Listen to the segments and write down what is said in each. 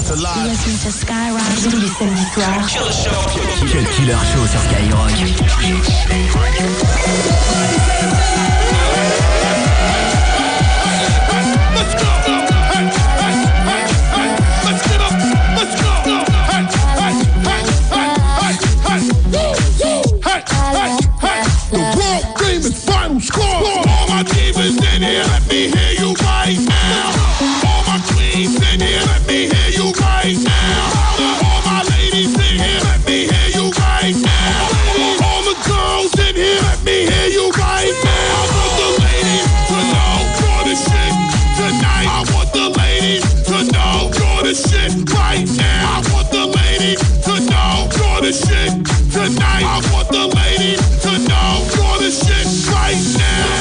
Tous les samedis soirs. Killer Show. Killer Show sur Skyrock. Tonight. I want the ladies to know you're the shit right now.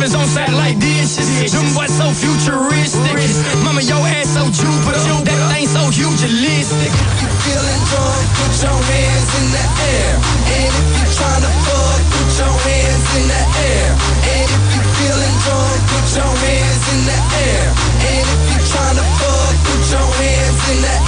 On side like dishes. Them so futuristic. Mama, your ass so Jupiter. That thing so hugeistic. you feeling drunk, put your hands in the air. And if you tryna fuck, put your hands in the air. And if you feeling drunk, put your hands in the air. And if you tryna fuck, put your hands in the air.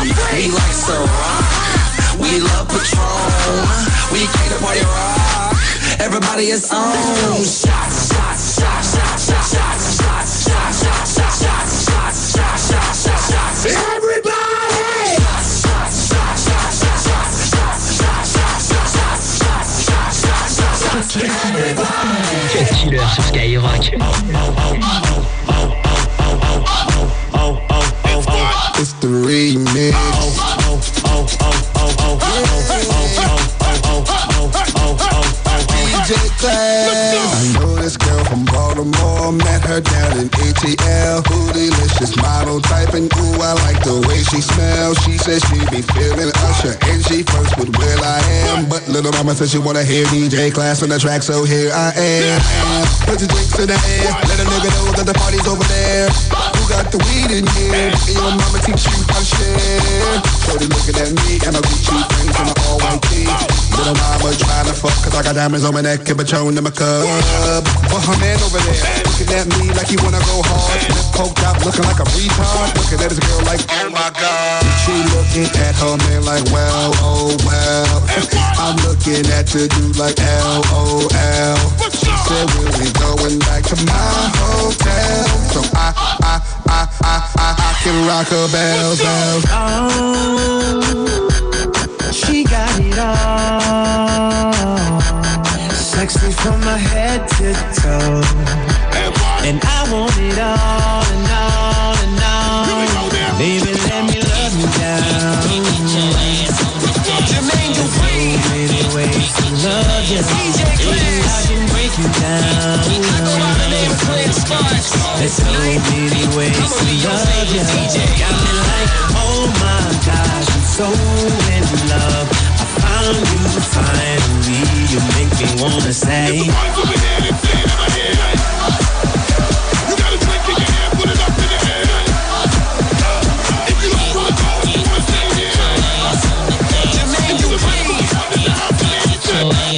We like Ciroc, we love Patron, we came to party rock. Everybody is on. Shots, shots, shots, shots, shots, shots, shots, shots, shots, shots, shots, shots, shots, shots, shots, shots. Everybody! Shots, shots, shots, shots, shots, shots, shots, shots, shots, shots, shots, shots, shots, shots, shots. Cut Killer sur Skyrock. The remix. Her down in ATL. Who delicious model type and ooh, I like the way she smells. She says she be feeling Usher and she first with Will I Am. But little mama says she wanna hear DJ Class on the track, so here I am. Put your drinks in the air. Let a nigga know that the party's over there. Who got the weed in here? And your mama teach you how to share. Shorty looking at me and I Gucci frames and my all white tee. Little mama trying to fuck cause I got diamonds on my neck and Patron in my cup. But her man over there looking at me like he wanna go hard. Lip poked out looking like a retard. Looking at his girl like, oh my god. She looking at her man like, well, oh well. I'm looking at you do like L-O-L. She said we'll be going back to my hotel. So I, I, I, I, I, I can rock her bells, bells. Oh, she got it all. Sexy from my head to toe. And I want it all and all and all. Baby, let me love you down. Dupri. So many ways to love you. DJ Baby, I can break you down. I go by the name of Clarence Sparks. There's so many ways to love you. Got me like, oh my gosh, I'm so love. I found you finally. You make me wanna say.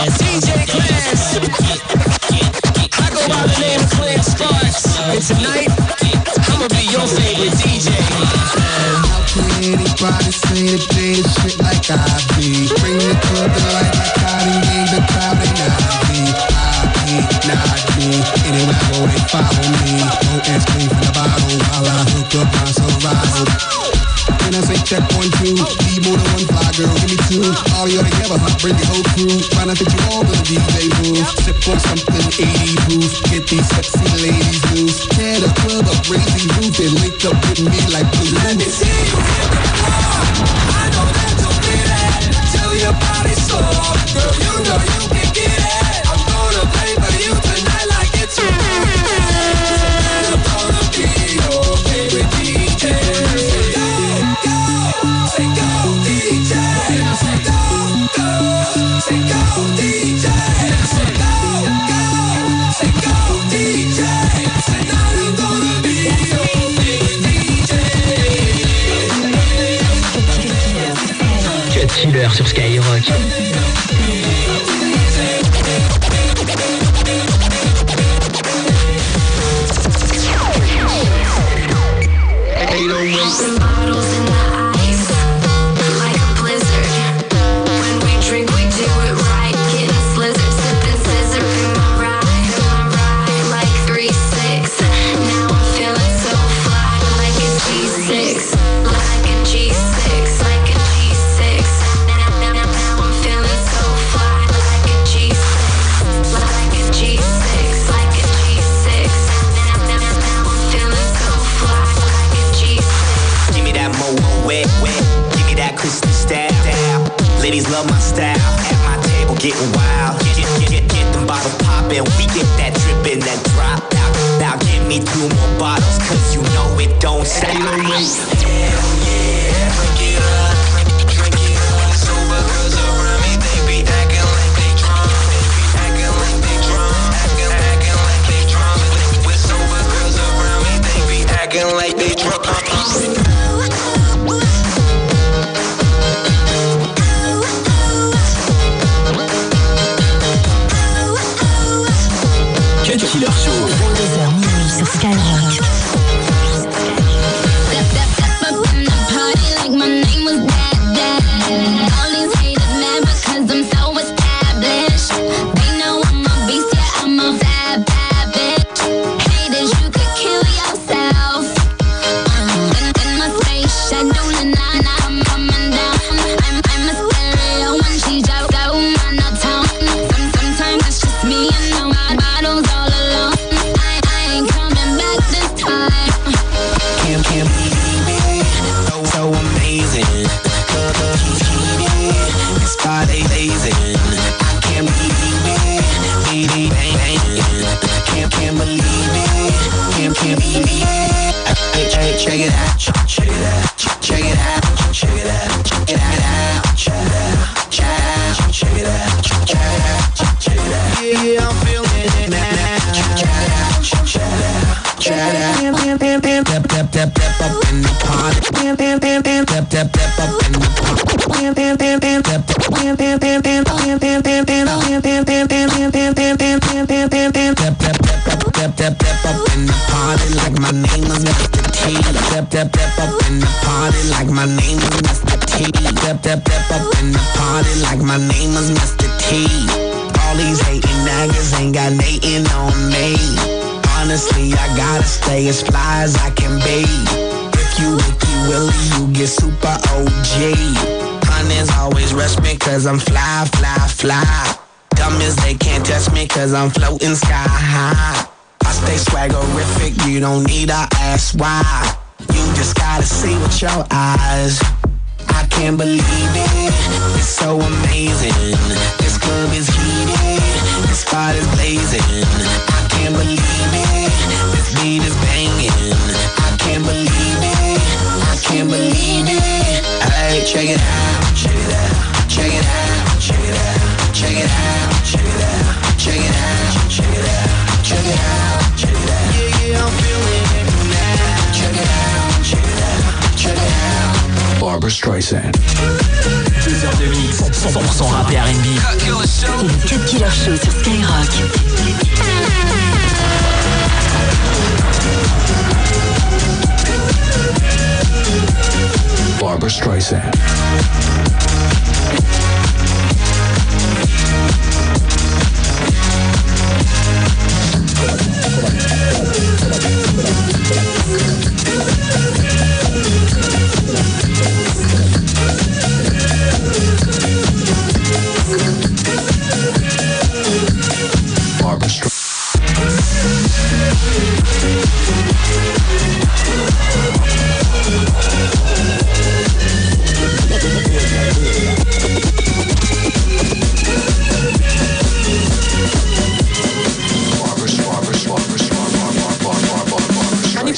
DJ Clarence. I go by the name of Clarence Sparks. And tonight, that they the shit like I be? Bring the club to life like Cardi, the crowd not me. I be, not me. Anywhere I go, they follow me. Don't ask me for the bottle while I hook up my Serato. When I say check one, two, need more than one fly girl, give me two. All y'all together, huh? Bring the whole crew. Trying to fit you all in the DJ booth. Sip on something 80 proof. Get these sexy ladies loose. Tear the club up, raise the roof, and link up with me like blue. Let me see you hit the floor. I know that you'll be there. Till your body's sore. Girl, you Willie, you get super OG. Hunters always rush me cause I'm fly, fly, fly. Dumb as they can't touch me cause I'm floating sky high. I stay swaggerific, you don't need to ask why. You just gotta see with your eyes. I can't believe it, it's so amazing. This club is heated, this spot is blazing. I can't believe it, this beat is banging. Can't believe it. Hey, check it out, check it out, check it out, check it out, check it out, check it out, check it out, check it out, check it out, check it out. Yeah, yeah, I'm feeling it now. Check it out, check it out, check it out. Barbara Streisand. 2 heures de mix, 100% rap et R&B. C'est le Cut Killer Show sur Skyrock. Barbara Streisand.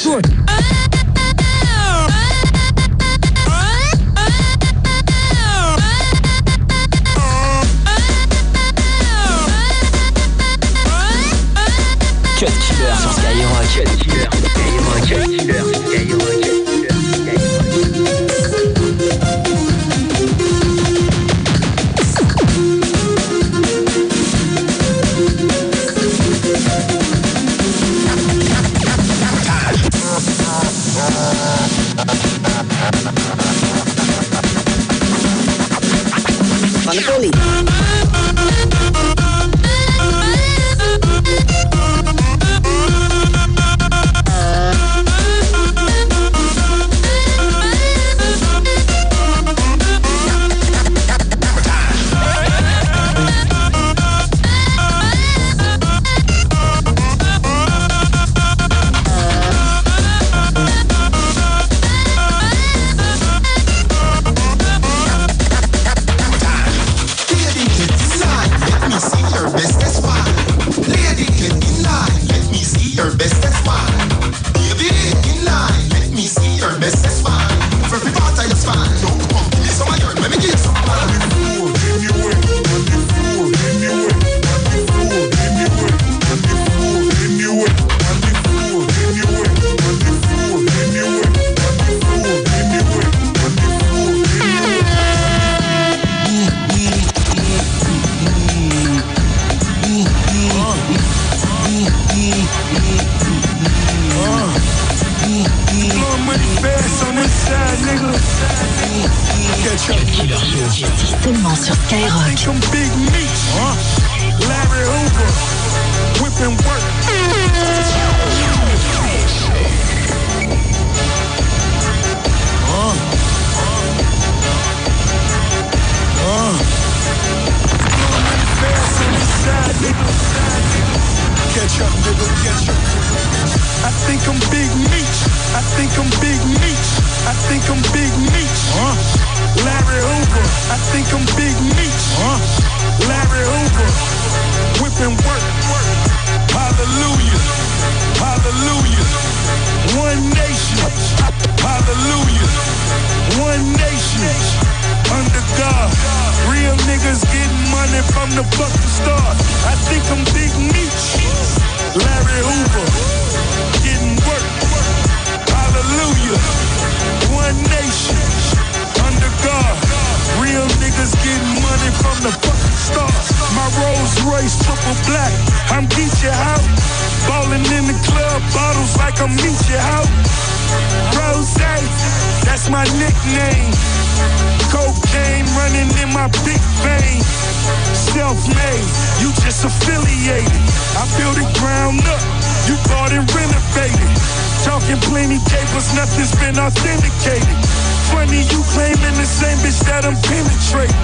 Good. 你爱充冰。One nation. Hallelujah. One nation. Under God. Real niggas getting money from the fucking start. I think I'm big meat. Larry Hoover. Getting work. Hallelujah. One nation. Under God. Real niggas getting money from the fucking start. My Rolls Royce triple black. I'm Geechee out. Ballin' in the club, bottles like a meet you, hoe. Rose, that's my nickname. Cocaine running in my big vein. Self-made, you just affiliated. I built it ground up, you bought and renovated. Talking plenty capers, nothing's been authenticated. Funny you claiming the same bitch that I'm penetrating.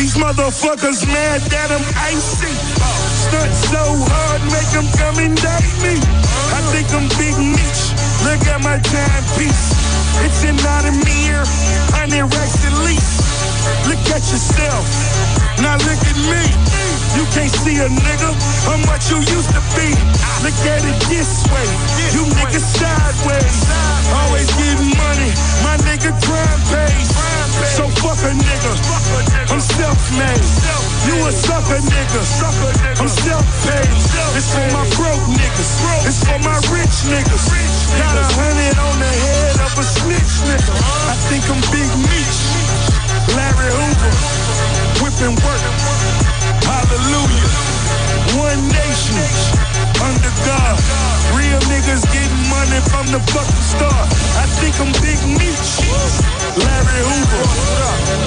These motherfuckers mad that I'm icy. Stunt so hard, make them come date me. I think I'm Big Meech. Look at my timepiece. It's an Audemir, 100 racks at least. Look at yourself. Now look at me. You can't see a nigga how much you used to be. Look at it this way. You niggas sideways. Always getting money. My nigga crime pays. So fuck a nigga. I'm self-made. You a sucker nigga. I'm self-paid. It's for my broke niggas. It's for my rich niggas. Got a hundred on the head of a snitch nigga. I think I'm Big Meech. Larry Hoover. Whipping work. Hallelujah. One nation. Under God. Real niggas getting money from the fucking start. I think I'm Big Meech. Larry Hoover.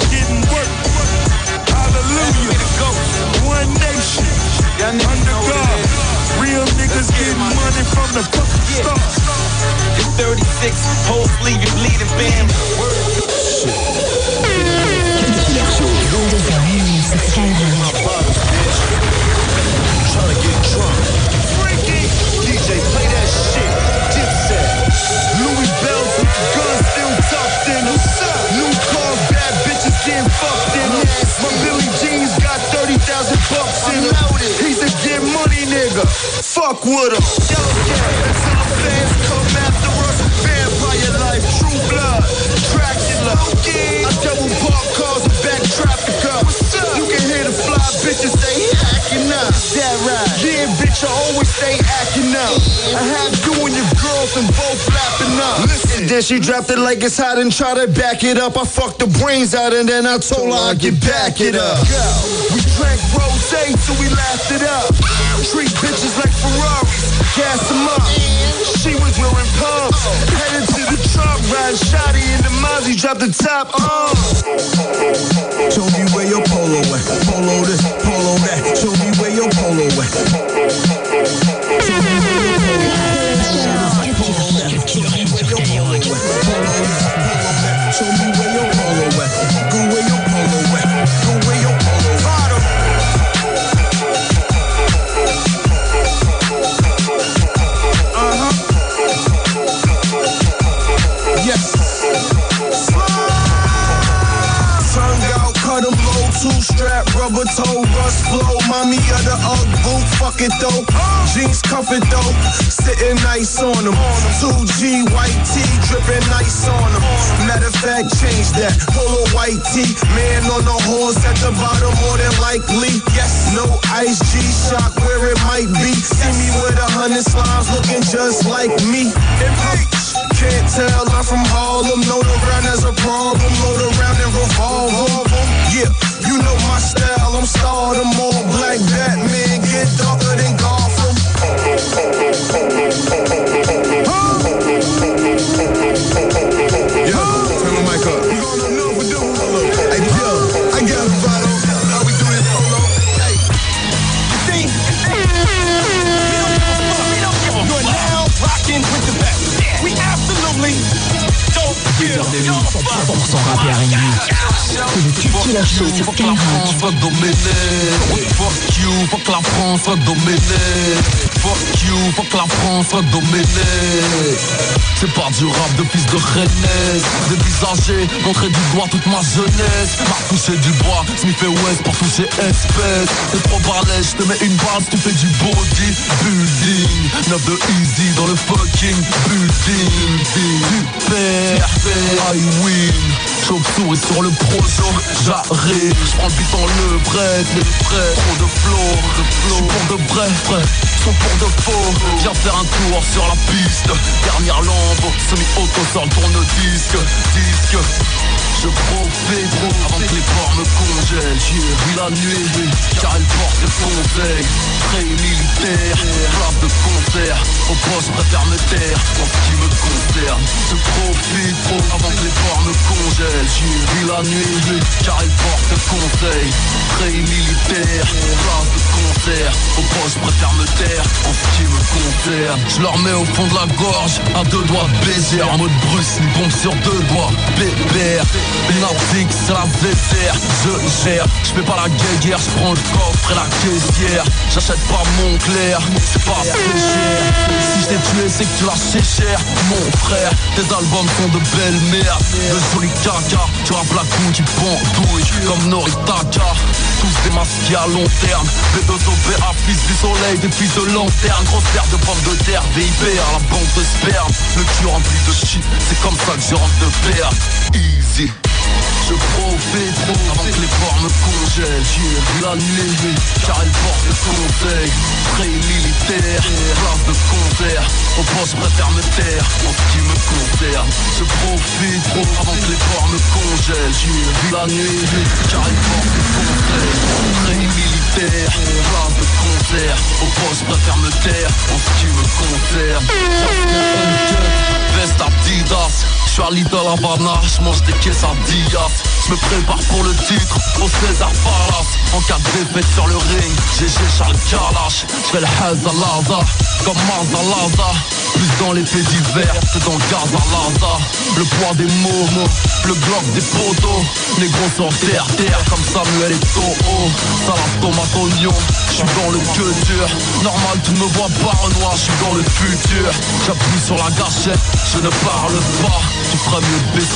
Getting always stay acting up. I have you and your girls and both lapping up. Listen. Then she dropped it like it's hot and try to back it up. I fucked the brains out and then I told her I'd get back it up. Go. We drank rose till we laughed it up. Treat bitches like Ferraris, gas them up. She was wearing pumps, headed to the truck, riding shoddy in the Mozzie, drop the top. Uh. Show me where your polo at. Polo this, polo that. Show me two strap, rubber toe, rust flow. Mommy of the Ugg boot, fuck it though. Jeans cuff though, sitting nice on them. 2G white tee, dripping nice on them. Matter of fact, change that. Polo white tee, man on the horse at the bottom, more than likely. Yes, no ice G shock where it might be. See me with a hundred slimes looking just like me. Can't tell, I'm from Harlem. Know the ground has a problem. Load around and revolve. Yeah, you know my style. I'm stardom. All black Batman. Get darker than Gotham. Show sur Fuck la France, fuck. Fuck you, fuck la France, fuck. Fuck you, que la France dominée C'est pas du rap de fils de Rennes. Dévisager, montrer du doigt toute ma jeunesse. M'a touché du bois, et West pour toucher espèce. T'es trop balèze, je te mets une base, tu fais du body building. 9 de easy dans le fucking building. Super, I win. Chauve-souris sur le projo, j'arrive. J'prends le beat en le break, le prêt Trop de flow, J'suis pour de vrai, vrai Sont pour de faux, viens faire un tour sur la piste. Dernière lampe, semi-auto sur le tourne-disque Disque. Je profite trop avant que les ports me congèlent. J'ai vu la nuit car elle porte conseil Très militaire, place de concert. Au poste préfère me taire. En ce qui me concerne Je profite trop avant que les ports me congèlent. J'ai vu la nuit car elle porte conseil Très militaire, place de concert. Au poste préfère me taire en ce qui me concerne Je leur mets au fond de la gorge à deux doigts baiser En mode Bruce, une bombe sur deux doigts Bébert Nordique, c'est la VCR, je gère. Je fais pas la guerre, je prends le coffre et la caissière. J'achète pas mon clair, c'est pas assez cher. Si je t'ai tué, c'est que tu l'as cher. Mon frère, tes albums sont de belles merdes De jolis caca, tu rappes la couille qui pendouille Comme Noritaka. Tous des masqués à long terme. B2OB à fils du soleil, des fils de lanterne Grosse paire de pommes de terre, VIP la banque de sperme. Le cul rempli de shit, c'est comme ça que je rentre de père Easy. Je profite trop avant que les ports me congèlent. J'ai vu la nuit car elle porte le conseil. Très militaire, place de concert Au poste je préfère me taire en ce qui me concerne. Je profite avant que les ports me congèlent. J'ai vu la nuit car elle porte le conseil. Très militaire, place de concert Au poste préfère me taire. En ce qui me concerne. Veste Adidas. Je suis à Lidl Havana, je mange des quesadillas Je me prépare pour le titre au César Palace. En cas de défaite sur le ring, GG Charles Kalash Je fais le Hazalaza, comme Mazalaza Plus dans les faits divers que dans Gazalaza Le poids des mots, le bloc des poteaux. Négro sur terre, terre comme Samuel et Toho Salade, oignon, je suis dans le queue dur. Normal tu me vois pas Renoir, je suis dans le futur. J'appuie sur la gâchette, je ne parle pas. Tu feras mieux de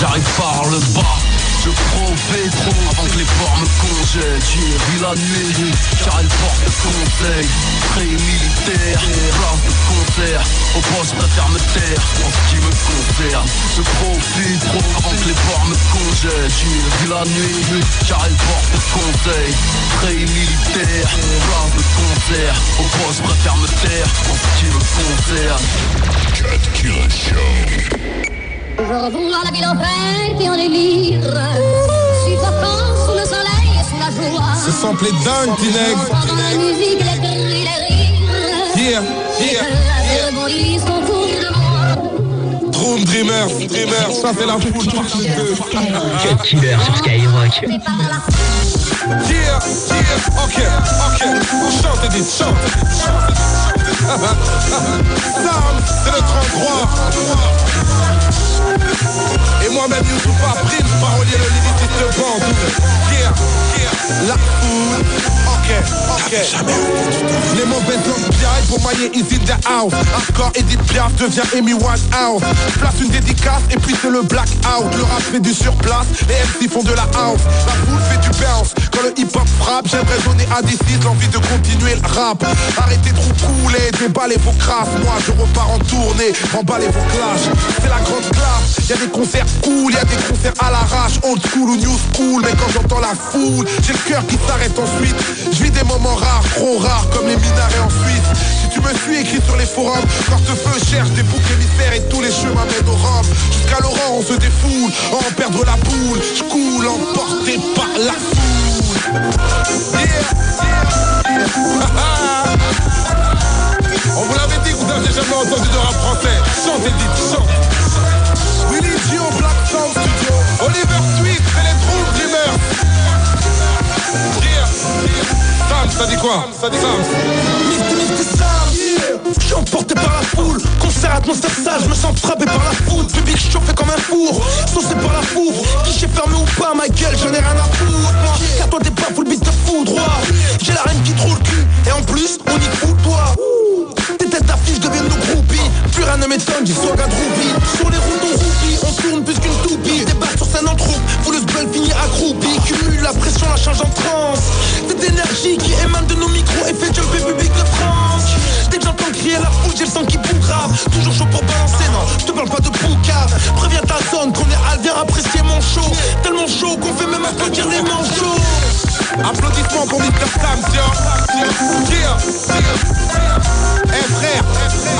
j'arrive par le bas je profite trop avant que les ports me congèlent. J'ai vu la nuit car elle porte conseil. Très militaire, place de concert Au poste préfère me taire en ce qui me concerne. Je profite trop avant que les ports me congèlent. J'ai vu la nuit car elle porte conseil. Très militaire, place de concert Au poste préfère me taire en ce qui me concerne. Cut Killer Show. Je revois la ville en fête et en délire. Suffoquant sous le soleil et sous la joie. Ce sample est dingue, Tineg. Dans la musique, les cris, les rires. Yeah, Les yeah. fleurs rebondissent autour de moi. Dream Dreamers, Dreamers, ça c'est la foule Cut Killer sur Skyrock. Yeah, yeah, ok, ok. Chante et dis, chante. Sam, c'est notre endroit. Et moi-même, Youssoufa Prime, parolier, le lyriciste bandou. Yeah, yeah, la foule. Ok, ok. Les mauvaises langues piaillent pour mailler Easy the House. Hardcore Edith Piaf devient Amy Winehouse. Place une dédicace et puis c'est le blackout. Le rap fait du surplace, les MC font de la house. La foule fait du frappe, j'aimerais donner à des l'envie de continuer le rap. Arrêtez de couler, déballez vos crasses. Moi je repars en tournée, emballez vos clashs. C'est la grande classe. Y a des concerts cool, y a des concerts à l'arrache, old school ou new school. Mais quand j'entends la foule, j'ai le cœur qui s'arrête ensuite. Je vis des moments rares, trop rares, comme les minarets en Suisse. Si tu me suis écrit sur les forums, portefeu cherche des boucs émissaires et tous les chemins mènent au Rhum. Jusqu'à Laurent, on se défoule, en perdre la boule. Je coule, emporté par la foule. Yeah, yeah. On vous l'avait dit que vous n'avez jamais entendu de rap français. Chantez, dites, chante. Willy Black Sound Studio. Oliver Twist, c'est les True Dreamers. Yeah. Sam, ça dit quoi Ça dit Sam. Je suis emporté par la foule, concert atmosphère sale, je me sens frappé par la foudre, public chauffé comme un four, saucé par la foudre, guichet fermé ou pas, ma gueule, j'en ai rien à Sur les routes on roupie, on tourne plus qu'une toupie. Débarque sur scène en troupe, le gueule finit accroupi. Cumule la pression, la change en transe. Cette énergie qui émane de nos micros Et fait jumper public de France. Dès que j'entends crier la foule, j'ai le sang qui bout grave. Toujours chaud pour balancer, non, je te parle pas de boucave Préviens ta zone qu'on est viens apprécier mon show. Tellement chaud qu'on fait même applaudir les manchots Applaudissements pour Mr. Sam, tiens. Tiens, Eh frère,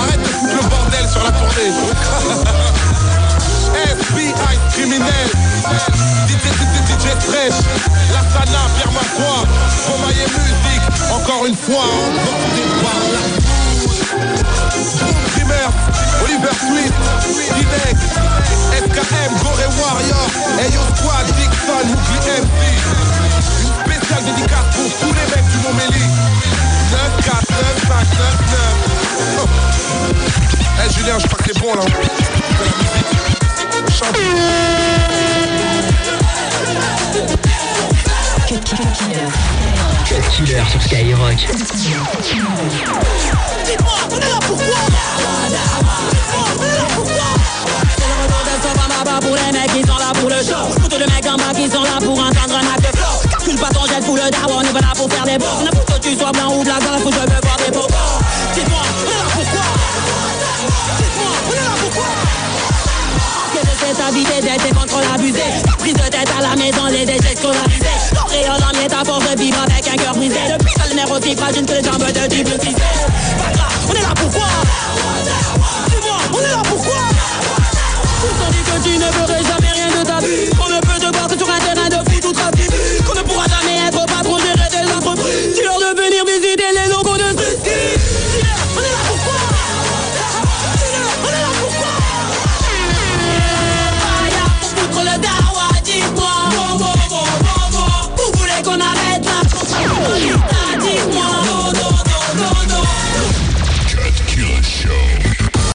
arrête de foutre le bordel sur la tournée. FBI criminel, DJ DJ DJ Fresh, Lassana, Pierre Macroix, Romaille Musique, encore une fois, 9, 5, 9, 9. Eh Julien, je crois que c'est bon là. Chante. Cut Killer sur Skyrock. Dites-moi, on est là pourquoi on est là pourquoi C'est le retour de Sopamaba pour les mecs qui sont là pour le show Pour tous les mecs en bas qui sont là pour entendre un acte de flow Calcule pas ton jet pour le daron, on est pas là pour faire des beaux tu sois blanc ou blague, alors faut jamais voir des mots. Dites-moi, on est là pourquoi Dis-moi, on est là pourquoi Que de cette habité d'être contre l'abusé. Prise de tête à la maison, les déchets scolarisés. Ton rayon d'âme est à force de vivre avec un cœur brisé. Depuis ça, le nerf aussi fragile que les jambes de du bleu Pas grave, on est là pourquoi Dis-moi, on est là pourquoi Tout dit que tu ne verrais jamais rien de ta vie. On ne peut te battre